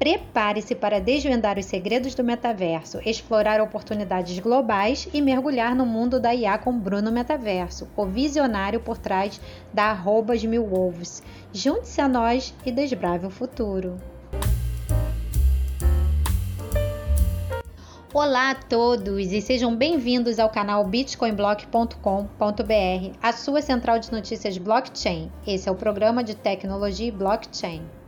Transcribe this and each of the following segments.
Prepare-se para desvendar os segredos do metaverso, explorar oportunidades globais e mergulhar no mundo da IA com Bruno Metaverso, o visionário por trás da arrobas mil wolves. Junte-se a nós e desbrave o futuro. Olá a todos e sejam bem-vindos ao canal bitcoinblock.com.br, a sua central de notícias blockchain. Esse é o programa de tecnologia e blockchain.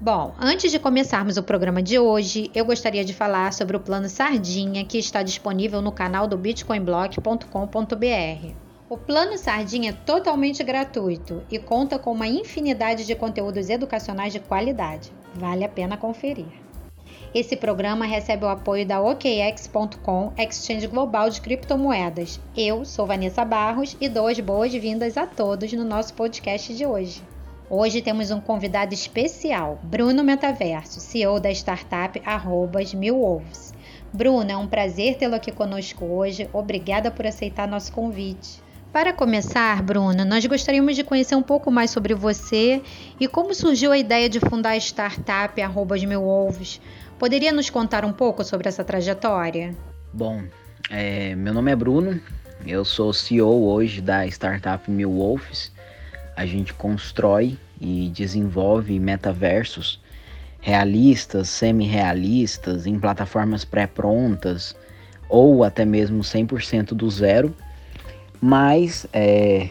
Bom, antes de começarmos o programa de hoje, eu gostaria de falar sobre o plano Sardinha que está disponível no canal do bitcoinblock.com.br. O plano Sardinha é totalmente gratuito e conta com uma infinidade de conteúdos educacionais de qualidade. Vale a pena conferir. Esse programa recebe o apoio da OKEx.com, exchange global de criptomoedas. Eu sou Vanessa Barros e dou as boas-vindas a todos no nosso podcast de hoje. Hoje temos um convidado especial, Bruno Metaverso, CEO da startup Arrobas Mil Wolves. Bruno, é um prazer tê-lo aqui conosco hoje. Obrigada por aceitar nosso convite. Para começar, Bruno, nós gostaríamos de conhecer um pouco mais sobre você e como surgiu a ideia de fundar a startup Arrobas Mil Wolves. Poderia nos contar um pouco sobre essa trajetória? Bom, é, meu nome é Bruno, eu sou CEO hoje da startup Mil Wolves a gente constrói e desenvolve metaversos realistas, semi-realistas, em plataformas pré-prontas ou até mesmo 100% do zero. Mas é,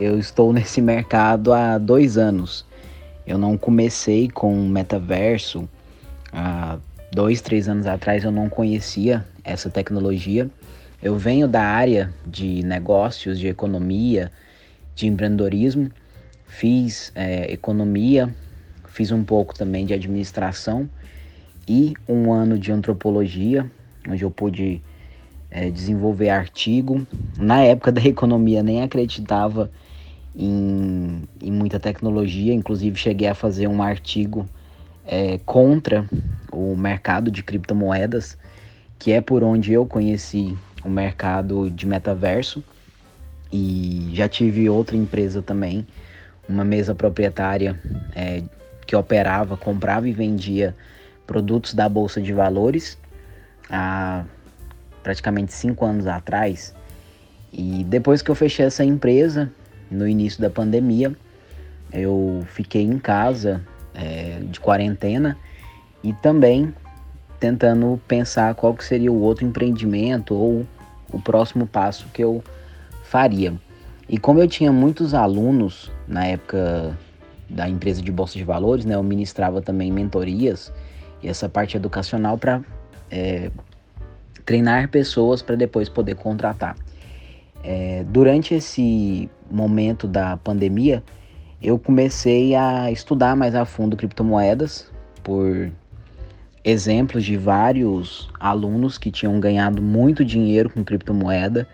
eu estou nesse mercado há dois anos. Eu não comecei com metaverso há dois, três anos atrás. Eu não conhecia essa tecnologia. Eu venho da área de negócios, de economia, de empreendedorismo fiz é, economia, fiz um pouco também de administração e um ano de antropologia, onde eu pude é, desenvolver artigo. Na época da economia nem acreditava em, em muita tecnologia, inclusive cheguei a fazer um artigo é, contra o mercado de criptomoedas, que é por onde eu conheci o mercado de metaverso. E já tive outra empresa também uma mesa proprietária é, que operava, comprava e vendia produtos da Bolsa de Valores há praticamente cinco anos atrás. E depois que eu fechei essa empresa, no início da pandemia, eu fiquei em casa é, de quarentena e também tentando pensar qual que seria o outro empreendimento ou o próximo passo que eu faria. E como eu tinha muitos alunos na época da empresa de bolsa de valores, né, eu ministrava também mentorias e essa parte educacional para é, treinar pessoas para depois poder contratar. É, durante esse momento da pandemia, eu comecei a estudar mais a fundo criptomoedas por exemplos de vários alunos que tinham ganhado muito dinheiro com criptomoeda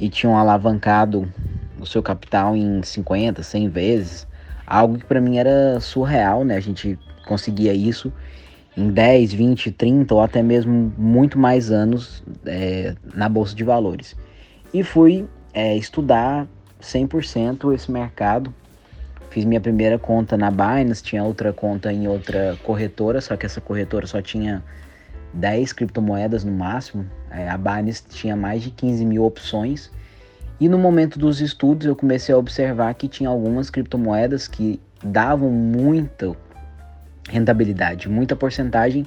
e tinham alavancado o seu capital em 50, 100 vezes, algo que para mim era surreal, né? A gente conseguia isso em 10, 20, 30 ou até mesmo muito mais anos é, na bolsa de valores. E fui é, estudar 100% esse mercado. Fiz minha primeira conta na Binance, tinha outra conta em outra corretora, só que essa corretora só tinha 10 criptomoedas no máximo. É, a Binance tinha mais de 15 mil opções e no momento dos estudos eu comecei a observar que tinha algumas criptomoedas que davam muita rentabilidade, muita porcentagem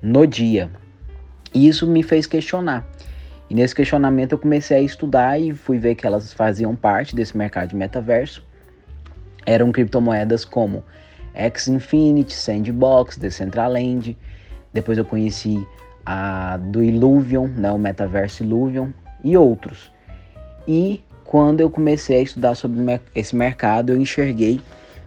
no dia. E isso me fez questionar. E nesse questionamento eu comecei a estudar e fui ver que elas faziam parte desse mercado de metaverso. Eram criptomoedas como X Infinity, Sandbox, Decentraland. Depois eu conheci a do Illuvion, né, o metaverso Illuvion e outros. E quando eu comecei a estudar sobre esse mercado, eu enxerguei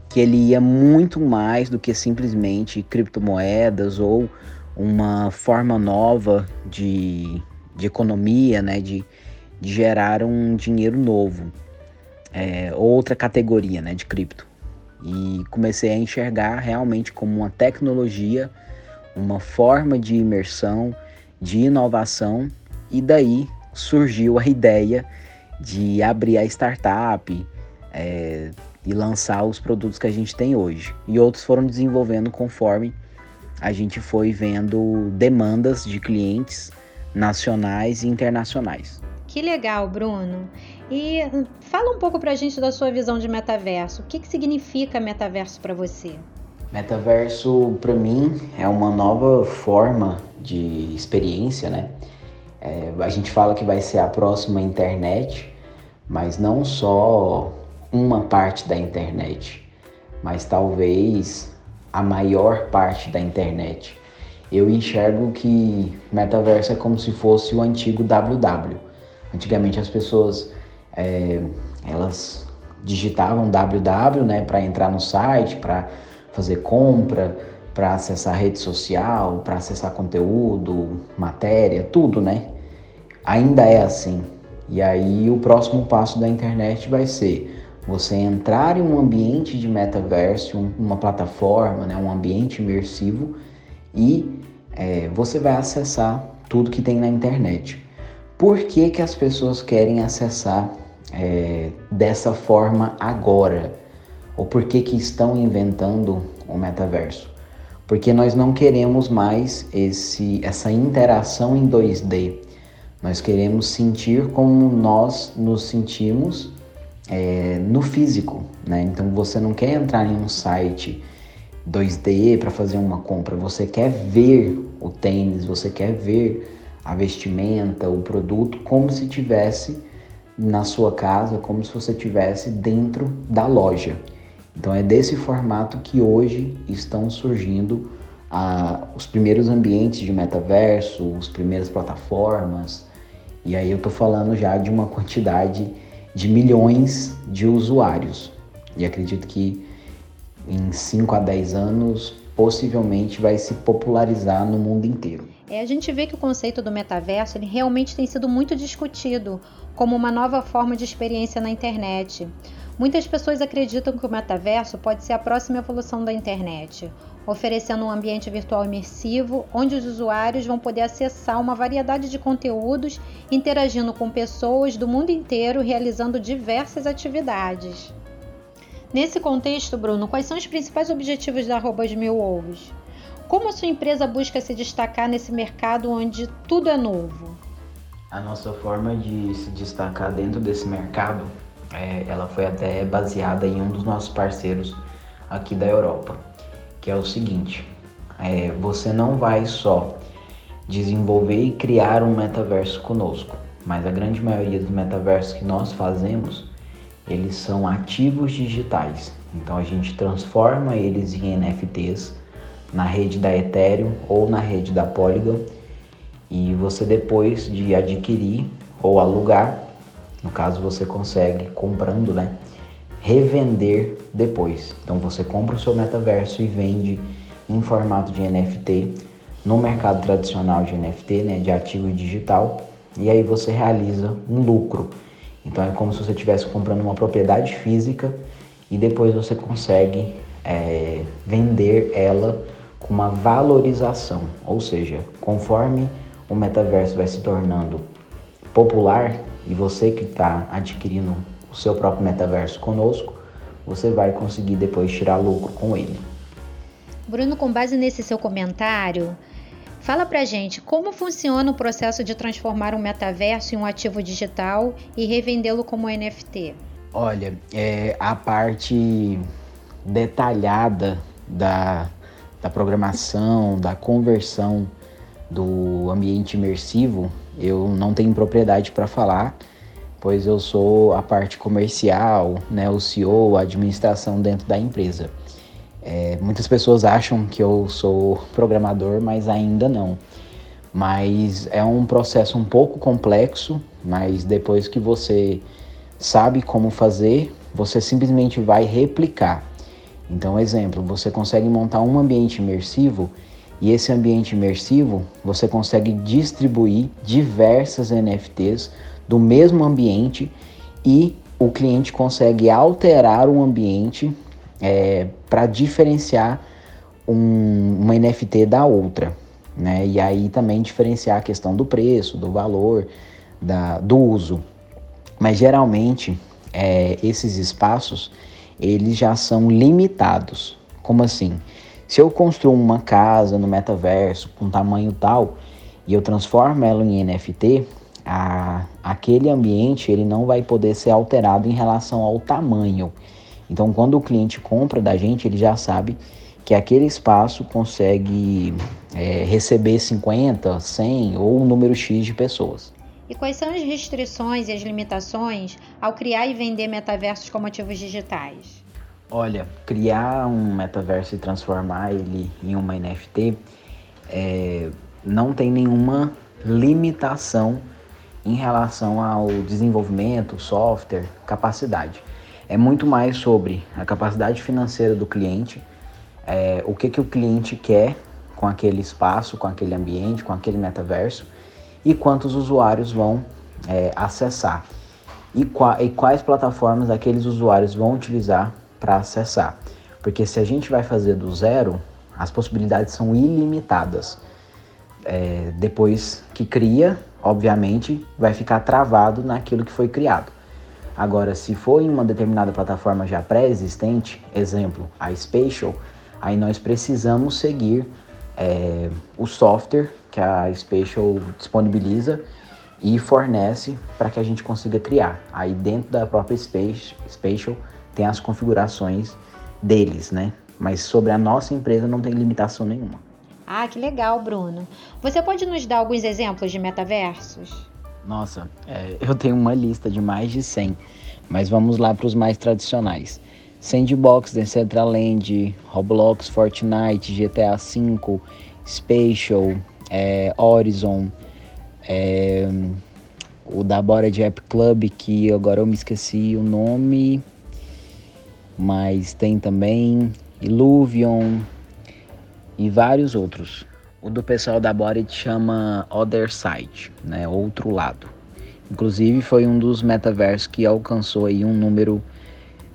que ele ia muito mais do que simplesmente criptomoedas ou uma forma nova de, de economia, né, de, de gerar um dinheiro novo, é, outra categoria né, de cripto. E comecei a enxergar realmente como uma tecnologia, uma forma de imersão, de inovação, e daí surgiu a ideia de abrir a startup é, e lançar os produtos que a gente tem hoje. E outros foram desenvolvendo conforme a gente foi vendo demandas de clientes nacionais e internacionais. Que legal, Bruno. E fala um pouco para a gente da sua visão de metaverso. O que, que significa metaverso para você? Metaverso, para mim, é uma nova forma de experiência, né? É, a gente fala que vai ser a próxima internet, mas não só uma parte da internet, mas talvez a maior parte da internet. Eu enxergo que metaverso é como se fosse o antigo WW. Antigamente as pessoas é, elas digitavam www, né, para entrar no site, para fazer compra, para acessar rede social, para acessar conteúdo, matéria, tudo, né? Ainda é assim. E aí o próximo passo da internet vai ser você entrar em um ambiente de metaverso, uma plataforma, né, um ambiente imersivo e é, você vai acessar tudo que tem na internet. Por que, que as pessoas querem acessar é, dessa forma agora? Ou por que, que estão inventando o metaverso? Porque nós não queremos mais esse, essa interação em 2D. Nós queremos sentir como nós nos sentimos é, no físico, né? Então você não quer entrar em um site 2D para fazer uma compra, você quer ver o tênis, você quer ver a vestimenta, o produto como se tivesse na sua casa, como se você tivesse dentro da loja. Então é desse formato que hoje estão surgindo ah, os primeiros ambientes de metaverso, as primeiras plataformas. E aí eu estou falando já de uma quantidade de milhões de usuários. E acredito que em 5 a 10 anos possivelmente vai se popularizar no mundo inteiro. É, a gente vê que o conceito do metaverso ele realmente tem sido muito discutido como uma nova forma de experiência na internet. Muitas pessoas acreditam que o metaverso pode ser a próxima evolução da internet, oferecendo um ambiente virtual imersivo onde os usuários vão poder acessar uma variedade de conteúdos, interagindo com pessoas do mundo inteiro, realizando diversas atividades. Nesse contexto, Bruno, quais são os principais objetivos da Arrobas Mil Ovos? Como a sua empresa busca se destacar nesse mercado onde tudo é novo? A nossa forma de se destacar dentro desse mercado, é, ela foi até baseada em um dos nossos parceiros aqui da Europa, que é o seguinte: é, você não vai só desenvolver e criar um metaverso conosco, mas a grande maioria dos metaversos que nós fazemos eles são ativos digitais. Então a gente transforma eles em NFTs na rede da Ethereum ou na rede da Polygon e você depois de adquirir ou alugar, no caso você consegue comprando, né, revender depois. Então você compra o seu metaverso e vende em formato de NFT no mercado tradicional de NFT, né, de ativo digital, e aí você realiza um lucro. Então é como se você estivesse comprando uma propriedade física e depois você consegue é, vender ela com uma valorização, ou seja, conforme o metaverso vai se tornando popular e você que está adquirindo o seu próprio metaverso conosco, você vai conseguir depois tirar lucro com ele. Bruno, com base nesse seu comentário, Fala pra gente como funciona o processo de transformar um metaverso em um ativo digital e revendê-lo como NFT. Olha, é, a parte detalhada da, da programação, da conversão do ambiente imersivo, eu não tenho propriedade para falar, pois eu sou a parte comercial, né, o CEO, a administração dentro da empresa. É, muitas pessoas acham que eu sou programador, mas ainda não. Mas é um processo um pouco complexo, mas depois que você sabe como fazer, você simplesmente vai replicar. Então, exemplo, você consegue montar um ambiente imersivo e esse ambiente imersivo você consegue distribuir diversas NFTs do mesmo ambiente e o cliente consegue alterar o ambiente é, para diferenciar um, uma NFT da outra. Né? E aí também diferenciar a questão do preço, do valor, da, do uso. Mas geralmente é, esses espaços eles já são limitados. Como assim? Se eu construo uma casa no metaverso com tamanho tal e eu transformo ela em NFT, a, aquele ambiente ele não vai poder ser alterado em relação ao tamanho. Então, quando o cliente compra da gente, ele já sabe que aquele espaço consegue é, receber 50, 100 ou um número X de pessoas. E quais são as restrições e as limitações ao criar e vender metaversos como ativos digitais? Olha, criar um metaverso e transformar ele em uma NFT é, não tem nenhuma limitação em relação ao desenvolvimento, software, capacidade. É muito mais sobre a capacidade financeira do cliente, é, o que, que o cliente quer com aquele espaço, com aquele ambiente, com aquele metaverso e quantos usuários vão é, acessar e, qua, e quais plataformas aqueles usuários vão utilizar para acessar. Porque se a gente vai fazer do zero, as possibilidades são ilimitadas. É, depois que cria, obviamente, vai ficar travado naquilo que foi criado. Agora, se for em uma determinada plataforma já pré-existente, exemplo, a Spatial, aí nós precisamos seguir é, o software que a Spatial disponibiliza e fornece para que a gente consiga criar. Aí dentro da própria Spatial tem as configurações deles, né? Mas sobre a nossa empresa não tem limitação nenhuma. Ah, que legal, Bruno. Você pode nos dar alguns exemplos de metaversos? Nossa, é, eu tenho uma lista de mais de 100, mas vamos lá para os mais tradicionais. Sandbox, Decentraland, Roblox, Fortnite, GTA V, Spatial, é, Horizon, é, o da Bora de App Club, que agora eu me esqueci o nome, mas tem também Illuvion, e vários outros. O do pessoal da Body chama Other Side, né? Outro lado. Inclusive foi um dos metaversos que alcançou aí um número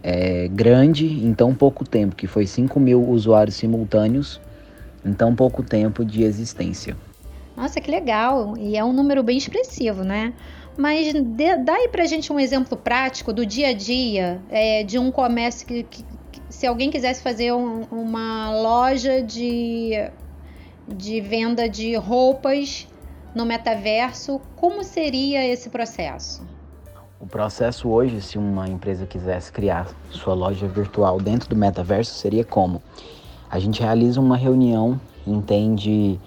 é, grande em tão pouco tempo, que foi 5 mil usuários simultâneos em tão pouco tempo de existência. Nossa, que legal! E é um número bem expressivo, né? Mas dê, dá aí pra gente um exemplo prático do dia a dia é, de um comércio que, que, se alguém quisesse fazer um, uma loja de, de venda de roupas no metaverso, como seria esse processo? O processo hoje, se uma empresa quisesse criar sua loja virtual dentro do metaverso, seria como? A gente realiza uma reunião, entende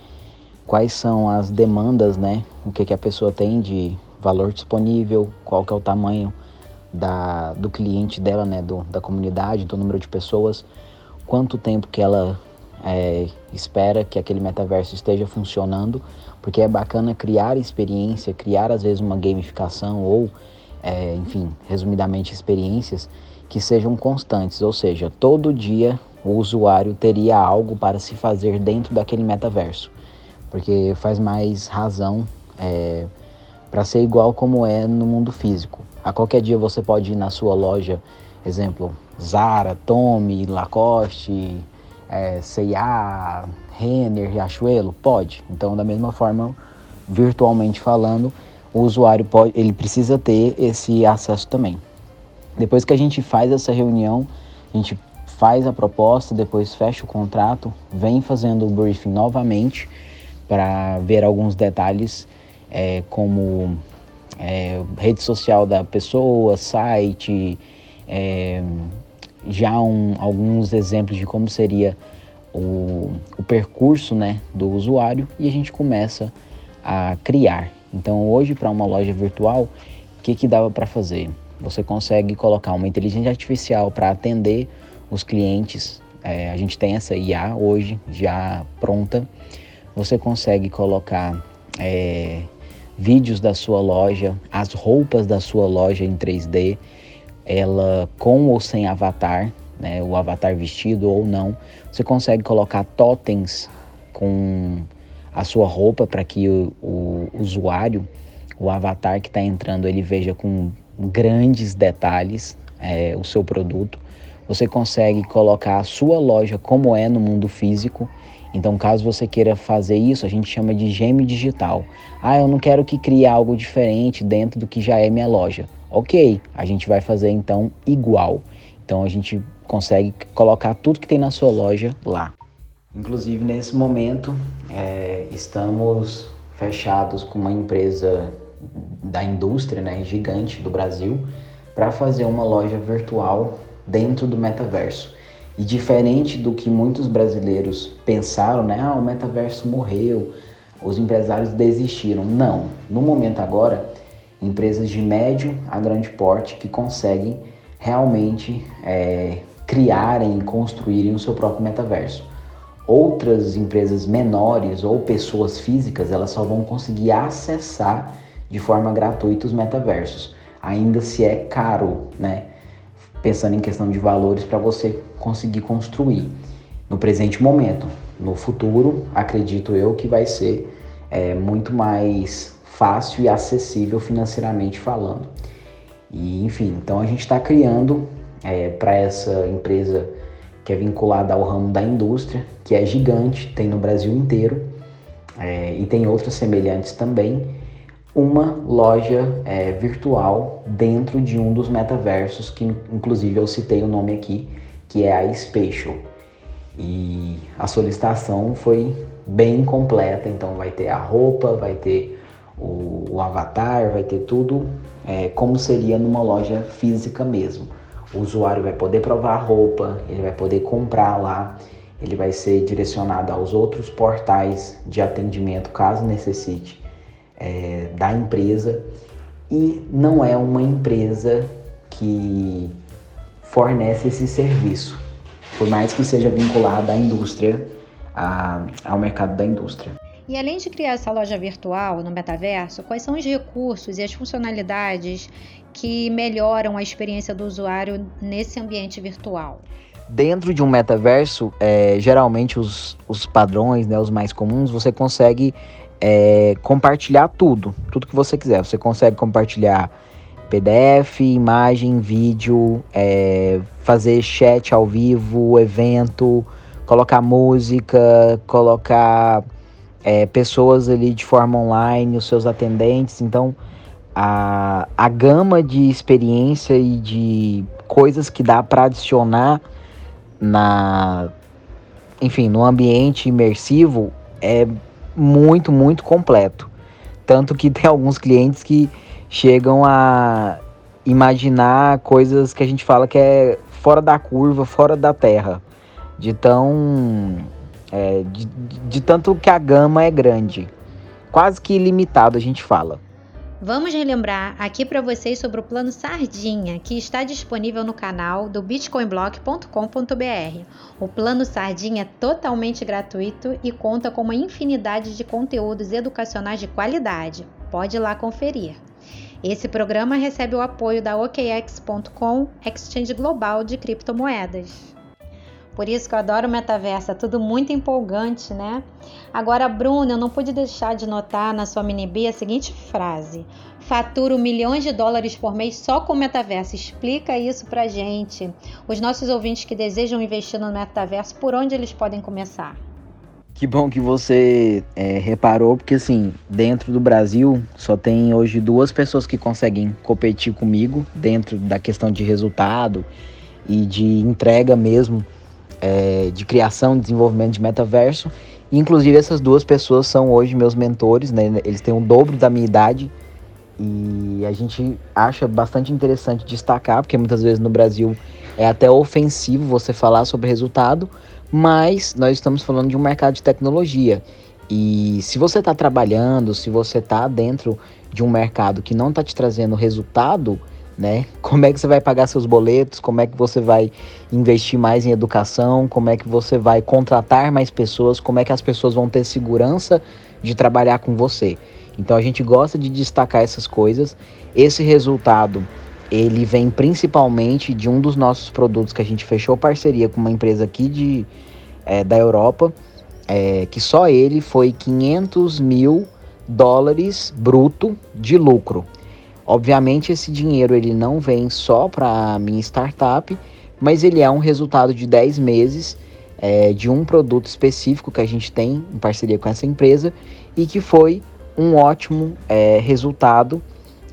quais são as demandas, né? O que, que a pessoa tem de valor disponível, qual que é o tamanho da, do cliente dela, né, do, da comunidade, do número de pessoas, quanto tempo que ela é, espera que aquele metaverso esteja funcionando, porque é bacana criar experiência, criar às vezes uma gamificação ou, é, enfim, resumidamente experiências que sejam constantes, ou seja, todo dia o usuário teria algo para se fazer dentro daquele metaverso, porque faz mais razão é, para ser igual como é no mundo físico. A qualquer dia você pode ir na sua loja, exemplo, Zara, Tommy, Lacoste, é, C&A, Renner, Riachuelo? Pode. Então, da mesma forma, virtualmente falando, o usuário pode, ele precisa ter esse acesso também. Depois que a gente faz essa reunião, a gente faz a proposta, depois fecha o contrato, vem fazendo o briefing novamente para ver alguns detalhes, é, como é, rede social da pessoa, site, é, já um, alguns exemplos de como seria o, o percurso né, do usuário e a gente começa a criar. Então hoje para uma loja virtual, o que, que dava para fazer? Você consegue colocar uma inteligência artificial para atender os clientes. É, a gente tem essa IA hoje já pronta. Você consegue colocar é, vídeos da sua loja, as roupas da sua loja em 3D, ela com ou sem avatar, né, o avatar vestido ou não. Você consegue colocar totens com a sua roupa para que o, o, usuário, o avatar que está entrando, ele veja com grandes detalhes é, o seu produto. Você consegue colocar a sua loja como é no mundo físico então, caso você queira fazer isso, a gente chama de gêmeo digital. Ah, eu não quero que crie algo diferente dentro do que já é minha loja. Ok, a gente vai fazer então igual. Então a gente consegue colocar tudo que tem na sua loja lá. Inclusive, nesse momento, é, estamos fechados com uma empresa da indústria né, gigante do Brasil para fazer uma loja virtual dentro do metaverso. E diferente do que muitos brasileiros pensaram, né? Ah, o metaverso morreu, os empresários desistiram. Não. No momento agora, empresas de médio a grande porte que conseguem realmente é, criarem e construírem o seu próprio metaverso. Outras empresas menores ou pessoas físicas, elas só vão conseguir acessar de forma gratuita os metaversos. Ainda se é caro, né? Pensando em questão de valores para você conseguir construir no presente momento. No futuro, acredito eu que vai ser é, muito mais fácil e acessível financeiramente falando. E enfim, então a gente está criando é, para essa empresa que é vinculada ao ramo da indústria, que é gigante, tem no Brasil inteiro é, e tem outras semelhantes também, uma loja é, virtual dentro de um dos metaversos, que inclusive eu citei o nome aqui, que é a Spatial. E a solicitação foi bem completa, então vai ter a roupa, vai ter o, o avatar, vai ter tudo é, como seria numa loja física mesmo. O usuário vai poder provar a roupa, ele vai poder comprar lá, ele vai ser direcionado aos outros portais de atendimento caso necessite é, da empresa e não é uma empresa que fornece esse serviço, por mais que seja vinculada à indústria, a, ao mercado da indústria. E além de criar essa loja virtual no metaverso, quais são os recursos e as funcionalidades que melhoram a experiência do usuário nesse ambiente virtual? Dentro de um metaverso, é, geralmente os, os padrões, né, os mais comuns, você consegue é, compartilhar tudo, tudo que você quiser. Você consegue compartilhar PDF, imagem, vídeo, é, fazer chat ao vivo, evento, colocar música, colocar é, pessoas ali de forma online, os seus atendentes. Então, a, a gama de experiência e de coisas que dá para adicionar na enfim, no ambiente imersivo é muito, muito completo. Tanto que tem alguns clientes que chegam a imaginar coisas que a gente fala que é fora da curva, fora da terra. De tão. É, de, de, tanto que a gama é grande. Quase que ilimitado, a gente fala. Vamos relembrar aqui para vocês sobre o plano Sardinha, que está disponível no canal do bitcoinblock.com.br. O plano Sardinha é totalmente gratuito e conta com uma infinidade de conteúdos educacionais de qualidade. Pode ir lá conferir. Esse programa recebe o apoio da OKX.com, Exchange Global de Criptomoedas. Por isso que eu adoro o metaverso, é tudo muito empolgante, né? Agora, Bruna, eu não pude deixar de notar na sua mini a seguinte frase: Faturo milhões de dólares por mês só com o metaverso. Explica isso pra gente. Os nossos ouvintes que desejam investir no metaverso, por onde eles podem começar? Que bom que você é, reparou, porque assim, dentro do Brasil só tem hoje duas pessoas que conseguem competir comigo dentro da questão de resultado e de entrega mesmo é, de criação e desenvolvimento de metaverso. Inclusive, essas duas pessoas são hoje meus mentores, né? Eles têm o dobro da minha idade. E a gente acha bastante interessante destacar, porque muitas vezes no Brasil é até ofensivo você falar sobre resultado, mas nós estamos falando de um mercado de tecnologia. E se você está trabalhando, se você está dentro de um mercado que não está te trazendo resultado, né? Como é que você vai pagar seus boletos? Como é que você vai investir mais em educação? Como é que você vai contratar mais pessoas? Como é que as pessoas vão ter segurança de trabalhar com você? Então a gente gosta de destacar essas coisas. Esse resultado ele vem principalmente de um dos nossos produtos que a gente fechou parceria com uma empresa aqui de, é, da Europa, é, que só ele foi 500 mil dólares bruto de lucro. Obviamente esse dinheiro ele não vem só para a minha startup, mas ele é um resultado de 10 meses é, de um produto específico que a gente tem em parceria com essa empresa e que foi um ótimo é, resultado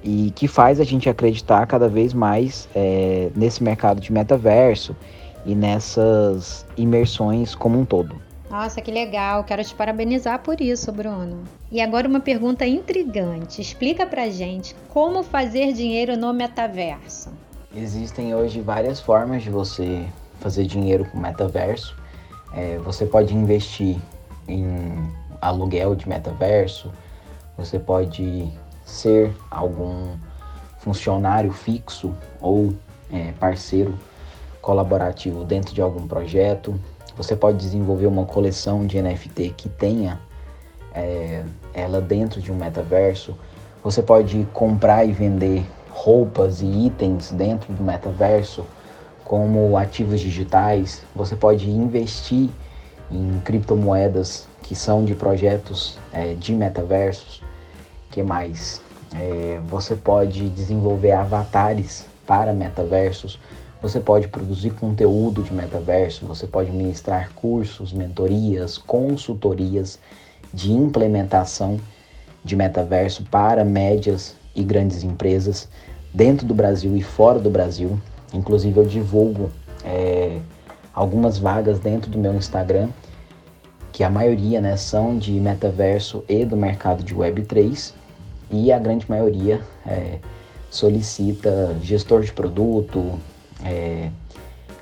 e que faz a gente acreditar cada vez mais é, nesse mercado de metaverso e nessas imersões como um todo. Nossa, que legal! Quero te parabenizar por isso, Bruno. E agora uma pergunta intrigante. Explica pra gente como fazer dinheiro no metaverso. Existem hoje várias formas de você fazer dinheiro com metaverso. É, você pode investir em aluguel de metaverso, você pode ser algum funcionário fixo ou é, parceiro colaborativo dentro de algum projeto. Você pode desenvolver uma coleção de NFT que tenha é, ela dentro de um metaverso. Você pode comprar e vender roupas e itens dentro do metaverso, como ativos digitais. Você pode investir em criptomoedas que são de projetos é, de metaversos. que mais? É, você pode desenvolver avatares para metaversos. Você pode produzir conteúdo de metaverso, você pode ministrar cursos, mentorias, consultorias de implementação de metaverso para médias e grandes empresas dentro do Brasil e fora do Brasil. Inclusive, eu divulgo é, algumas vagas dentro do meu Instagram, que a maioria né, são de metaverso e do mercado de Web3, e a grande maioria é, solicita gestor de produto, é,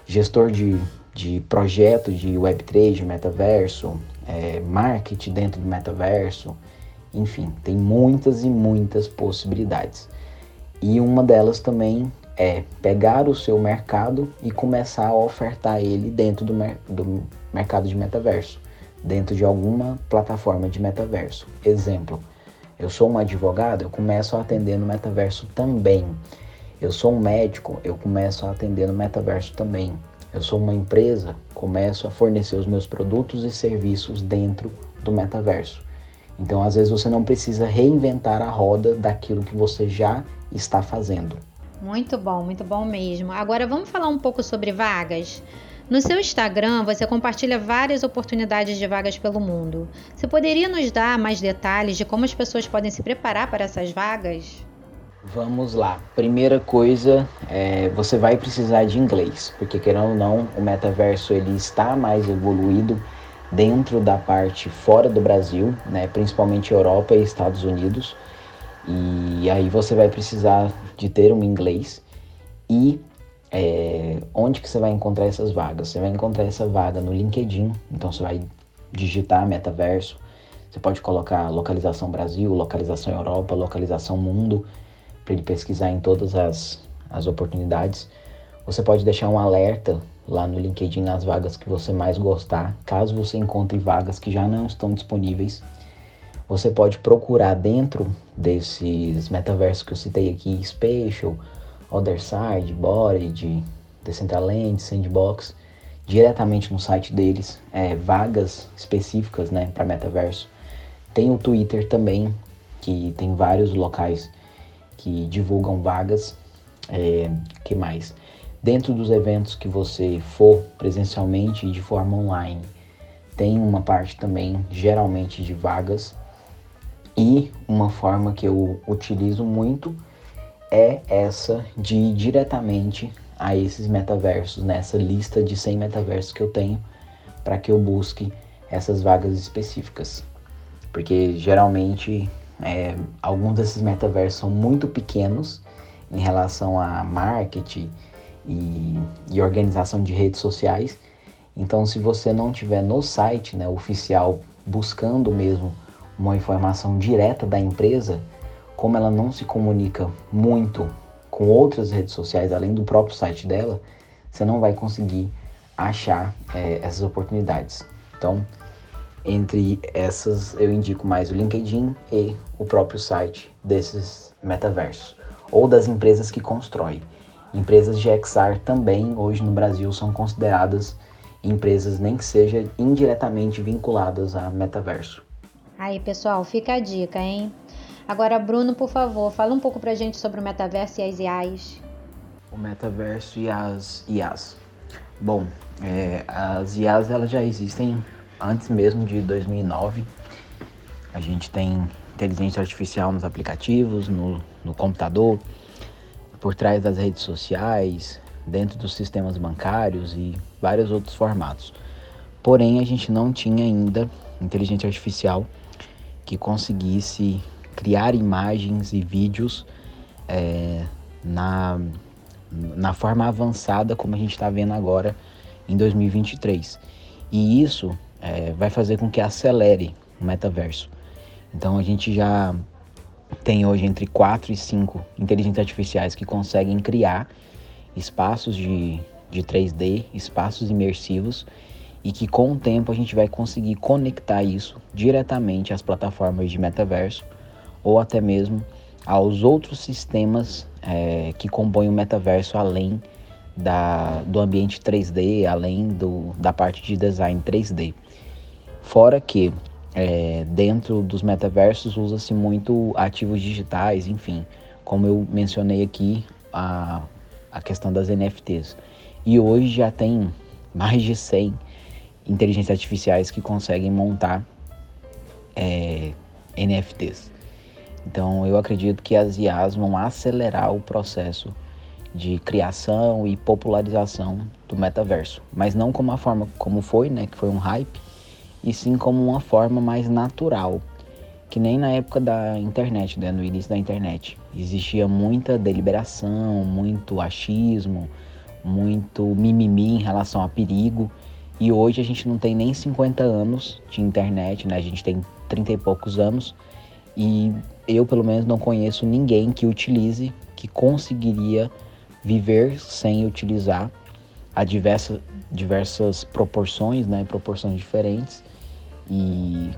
gestor de, de projeto de Web3, de metaverso, é, marketing dentro do metaverso, enfim, tem muitas e muitas possibilidades. E uma delas também é pegar o seu mercado e começar a ofertar ele dentro do, mer do mercado de metaverso, dentro de alguma plataforma de metaverso. Exemplo, eu sou um advogado, eu começo a atender no metaverso também. Eu sou um médico, eu começo a atender no metaverso também. Eu sou uma empresa, começo a fornecer os meus produtos e serviços dentro do metaverso. Então, às vezes, você não precisa reinventar a roda daquilo que você já está fazendo. Muito bom, muito bom mesmo. Agora vamos falar um pouco sobre vagas. No seu Instagram, você compartilha várias oportunidades de vagas pelo mundo. Você poderia nos dar mais detalhes de como as pessoas podem se preparar para essas vagas? Vamos lá. Primeira coisa, é, você vai precisar de inglês, porque querendo ou não, o metaverso ele está mais evoluído dentro da parte fora do Brasil, né, principalmente Europa e Estados Unidos. E aí você vai precisar de ter um inglês e é, onde que você vai encontrar essas vagas? Você vai encontrar essa vaga no LinkedIn, então você vai digitar metaverso, você pode colocar localização Brasil, localização Europa, localização mundo para ele pesquisar em todas as, as oportunidades. Você pode deixar um alerta lá no LinkedIn nas vagas que você mais gostar, caso você encontre vagas que já não estão disponíveis. Você pode procurar dentro desses metaversos que eu citei aqui, Spatial, Other Side, Body, Decentraland, Sandbox, diretamente no site deles, é, vagas específicas né, para metaverso. Tem o Twitter também, que tem vários locais que divulgam vagas. É, que mais? Dentro dos eventos que você for presencialmente e de forma online, tem uma parte também, geralmente, de vagas. E uma forma que eu utilizo muito é essa de ir diretamente a esses metaversos, nessa lista de 100 metaversos que eu tenho, para que eu busque essas vagas específicas. Porque geralmente é, alguns desses metaversos são muito pequenos em relação a marketing e, e, organização de redes sociais. Então, se você não tiver no site né, oficial buscando mesmo uma informação direta da empresa, como ela não se comunica muito com outras redes sociais além do próprio site dela, você não vai conseguir achar é, essas oportunidades. Então, entre essas, eu indico mais o LinkedIn e o próprio site desses metaversos ou das empresas que constroem. Empresas de XR também hoje no Brasil são consideradas empresas nem que seja indiretamente vinculadas a metaverso. Aí, pessoal, fica a dica, hein? Agora, Bruno, por favor, fala um pouco pra gente sobre o metaverso e as IAs. O metaverso e as IAs. Bom, é, as IAs elas já existem antes mesmo de 2009. A gente tem inteligência artificial nos aplicativos, no, no computador, por trás das redes sociais, dentro dos sistemas bancários e vários outros formatos. porém a gente não tinha ainda inteligência artificial que conseguisse criar imagens e vídeos é, na, na forma avançada como a gente está vendo agora em 2023. E isso é, vai fazer com que acelere o metaverso. Então a gente já tem hoje entre 4 e 5 inteligências artificiais que conseguem criar espaços de, de 3D, espaços imersivos e que com o tempo a gente vai conseguir conectar isso diretamente às plataformas de metaverso ou até mesmo aos outros sistemas é, que compõem o metaverso além da, do ambiente 3D, além do, da parte de design 3D. Fora que é, dentro dos metaversos usa-se muito ativos digitais, enfim, como eu mencionei aqui, a, a questão das NFTs. E hoje já tem mais de 100 inteligências artificiais que conseguem montar é, NFTs. Então eu acredito que as IAs vão acelerar o processo de criação e popularização do metaverso, mas não como a forma como foi, né, que foi um hype, e sim como uma forma mais natural, que nem na época da internet, né, no início da internet. Existia muita deliberação, muito achismo, muito mimimi em relação a perigo, e hoje a gente não tem nem 50 anos de internet, né? A gente tem 30 e poucos anos, e eu pelo menos não conheço ninguém que utilize, que conseguiria viver sem utilizar a diversa, diversas proporções, né, proporções diferentes e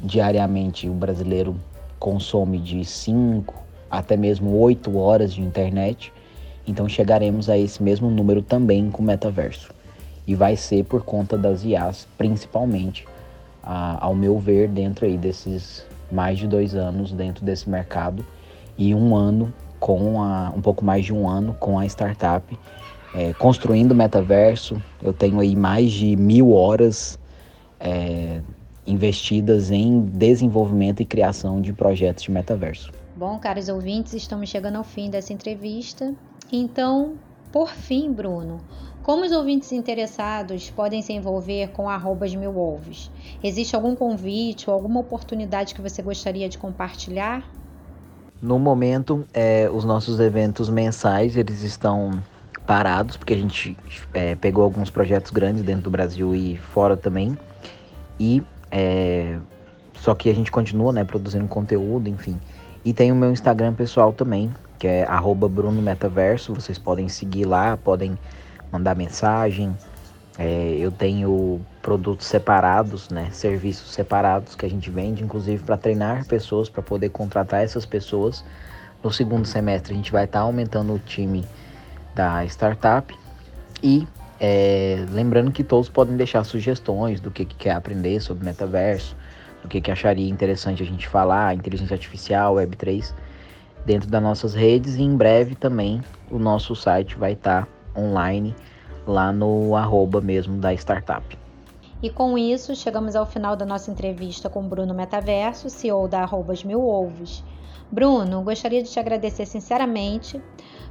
diariamente o brasileiro consome de 5 até mesmo 8 horas de internet, então chegaremos a esse mesmo número também com o metaverso. E vai ser por conta das IAs, principalmente, a, ao meu ver, dentro aí desses mais de dois anos dentro desse mercado e um ano com a, um pouco mais de um ano com a startup é, construindo metaverso. Eu tenho aí mais de mil horas é, investidas em desenvolvimento e criação de projetos de metaverso. Bom, caros ouvintes, estamos chegando ao fim dessa entrevista. Então, por fim, Bruno, como os ouvintes interessados podem se envolver com arrobas mil ovos? Existe algum convite ou alguma oportunidade que você gostaria de compartilhar? No momento, é, os nossos eventos mensais eles estão parados porque a gente é, pegou alguns projetos grandes dentro do Brasil e fora também e é, só que a gente continua né, produzindo conteúdo, enfim. E tem o meu Instagram pessoal também, que é @bruno_metaverso. Vocês podem seguir lá, podem mandar mensagem. É, eu tenho produtos separados, né, serviços separados que a gente vende, inclusive para treinar pessoas, para poder contratar essas pessoas. No segundo semestre a gente vai estar tá aumentando o time da startup e é, lembrando que todos podem deixar sugestões do que, que quer aprender sobre metaverso, do que, que acharia interessante a gente falar, inteligência artificial, Web3, dentro das nossas redes e em breve também o nosso site vai estar tá online lá no arroba mesmo da startup. E com isso, chegamos ao final da nossa entrevista com Bruno Metaverso, CEO da Arrobas Mil Ovos. Bruno, gostaria de te agradecer sinceramente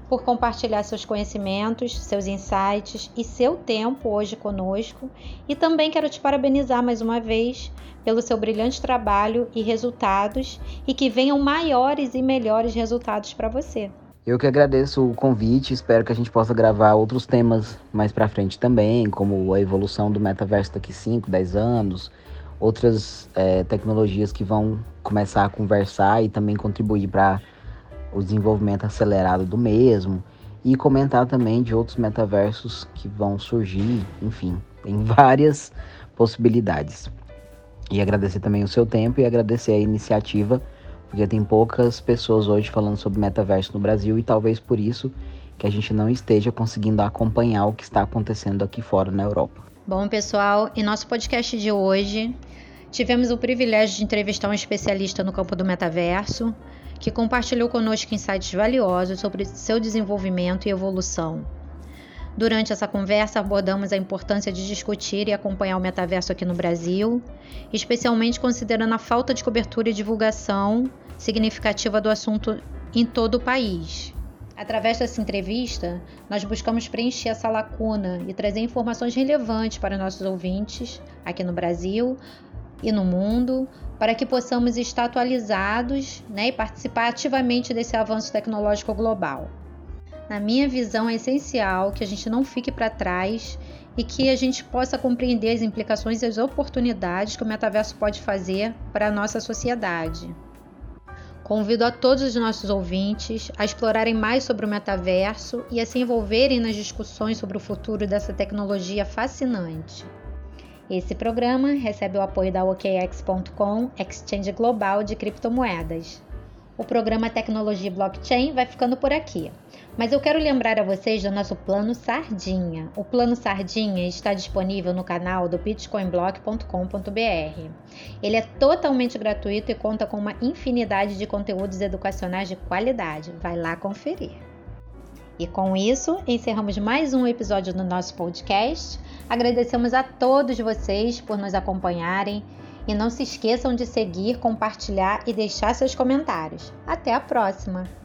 por compartilhar seus conhecimentos, seus insights e seu tempo hoje conosco. E também quero te parabenizar mais uma vez pelo seu brilhante trabalho e resultados e que venham maiores e melhores resultados para você. Eu que agradeço o convite, espero que a gente possa gravar outros temas mais para frente também, como a evolução do metaverso daqui 5, 10 anos, outras é, tecnologias que vão começar a conversar e também contribuir para o desenvolvimento acelerado do mesmo e comentar também de outros metaversos que vão surgir, enfim, tem várias possibilidades. E agradecer também o seu tempo e agradecer a iniciativa porque tem poucas pessoas hoje falando sobre metaverso no Brasil e talvez por isso que a gente não esteja conseguindo acompanhar o que está acontecendo aqui fora na Europa. Bom, pessoal, em nosso podcast de hoje, tivemos o privilégio de entrevistar um especialista no campo do metaverso, que compartilhou conosco insights valiosos sobre seu desenvolvimento e evolução. Durante essa conversa, abordamos a importância de discutir e acompanhar o metaverso aqui no Brasil, especialmente considerando a falta de cobertura e divulgação significativa do assunto em todo o país. Através dessa entrevista, nós buscamos preencher essa lacuna e trazer informações relevantes para nossos ouvintes aqui no Brasil e no mundo, para que possamos estar atualizados né, e participar ativamente desse avanço tecnológico global. Na minha visão, é essencial que a gente não fique para trás e que a gente possa compreender as implicações e as oportunidades que o metaverso pode fazer para a nossa sociedade. Convido a todos os nossos ouvintes a explorarem mais sobre o metaverso e a se envolverem nas discussões sobre o futuro dessa tecnologia fascinante. Esse programa recebe o apoio da OKX.com, exchange global de criptomoedas. O programa Tecnologia Blockchain vai ficando por aqui. Mas eu quero lembrar a vocês do nosso plano Sardinha. O plano Sardinha está disponível no canal do bitcoinblock.com.br. Ele é totalmente gratuito e conta com uma infinidade de conteúdos educacionais de qualidade. Vai lá conferir. E com isso, encerramos mais um episódio do nosso podcast. Agradecemos a todos vocês por nos acompanharem e não se esqueçam de seguir, compartilhar e deixar seus comentários. Até a próxima!